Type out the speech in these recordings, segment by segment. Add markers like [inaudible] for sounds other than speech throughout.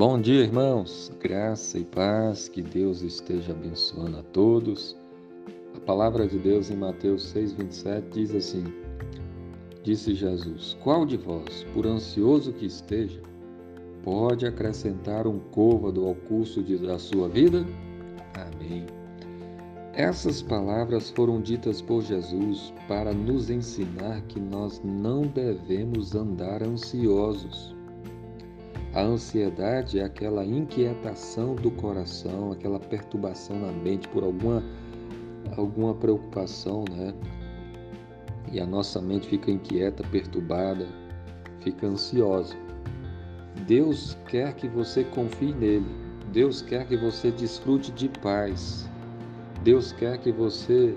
Bom dia, irmãos. Graça e paz, que Deus esteja abençoando a todos. A palavra de Deus em Mateus 6:27 diz assim: Disse Jesus: Qual de vós, por ansioso que esteja, pode acrescentar um côvado ao curso de, da sua vida? Amém. Essas palavras foram ditas por Jesus para nos ensinar que nós não devemos andar ansiosos a ansiedade é aquela inquietação do coração, aquela perturbação na mente por alguma, alguma preocupação, né? E a nossa mente fica inquieta, perturbada, fica ansiosa. Deus quer que você confie nele. Deus quer que você desfrute de paz. Deus quer que você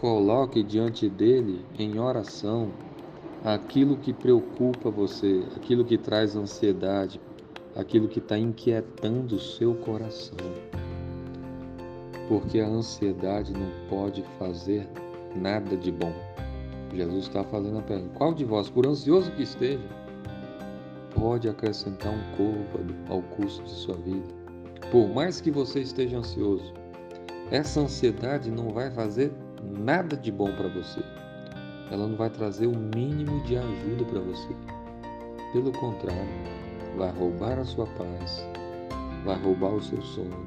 coloque diante dele em oração aquilo que preocupa você, aquilo que traz ansiedade, aquilo que está inquietando o seu coração. Porque a ansiedade não pode fazer nada de bom. Jesus está fazendo a pergunta: qual de vós, por ansioso que esteja, pode acrescentar um côvado ao curso de sua vida? Por mais que você esteja ansioso, essa ansiedade não vai fazer nada de bom para você ela não vai trazer o mínimo de ajuda para você. Pelo contrário, vai roubar a sua paz, vai roubar o seu sono,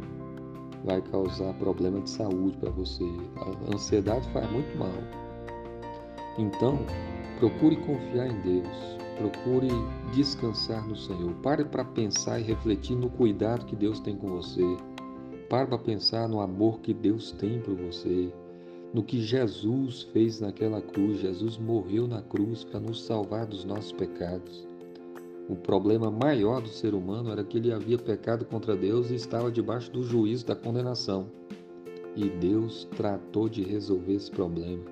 vai causar problema de saúde para você. A ansiedade faz muito mal. Então, procure confiar em Deus, procure descansar no Senhor. Pare para pensar e refletir no cuidado que Deus tem com você. Pare para pensar no amor que Deus tem por você no que Jesus fez naquela cruz. Jesus morreu na cruz para nos salvar dos nossos pecados. O problema maior do ser humano era que ele havia pecado contra Deus e estava debaixo do juízo da condenação. E Deus tratou de resolver esse problema,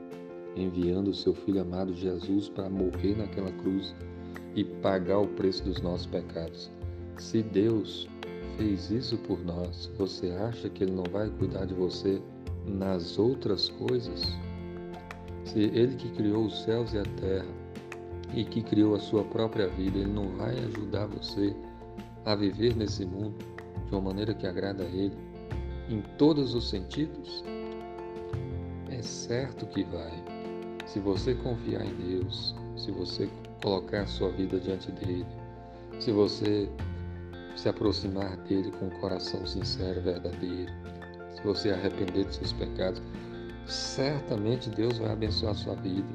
enviando o seu filho amado Jesus para morrer naquela cruz e pagar o preço dos nossos pecados. Se Deus fez isso por nós, você acha que ele não vai cuidar de você nas outras coisas, se Ele que criou os céus e a terra e que criou a sua própria vida, Ele não vai ajudar você a viver nesse mundo de uma maneira que agrada a Ele, em todos os sentidos? É certo que vai. Se você confiar em Deus, se você colocar sua vida diante dele, se você se aproximar dele com um coração sincero, verdadeiro, se você arrepender dos seus pecados, certamente Deus vai abençoar a sua vida.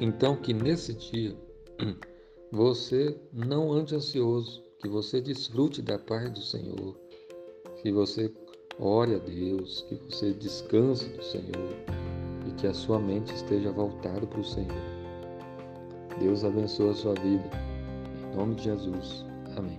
Então, que nesse dia [clears throat] você não ande ansioso, que você desfrute da paz do Senhor, que você ore a Deus, que você descanse do Senhor e que a sua mente esteja voltada para o Senhor. Deus abençoe a sua vida. Em nome de Jesus. Amém.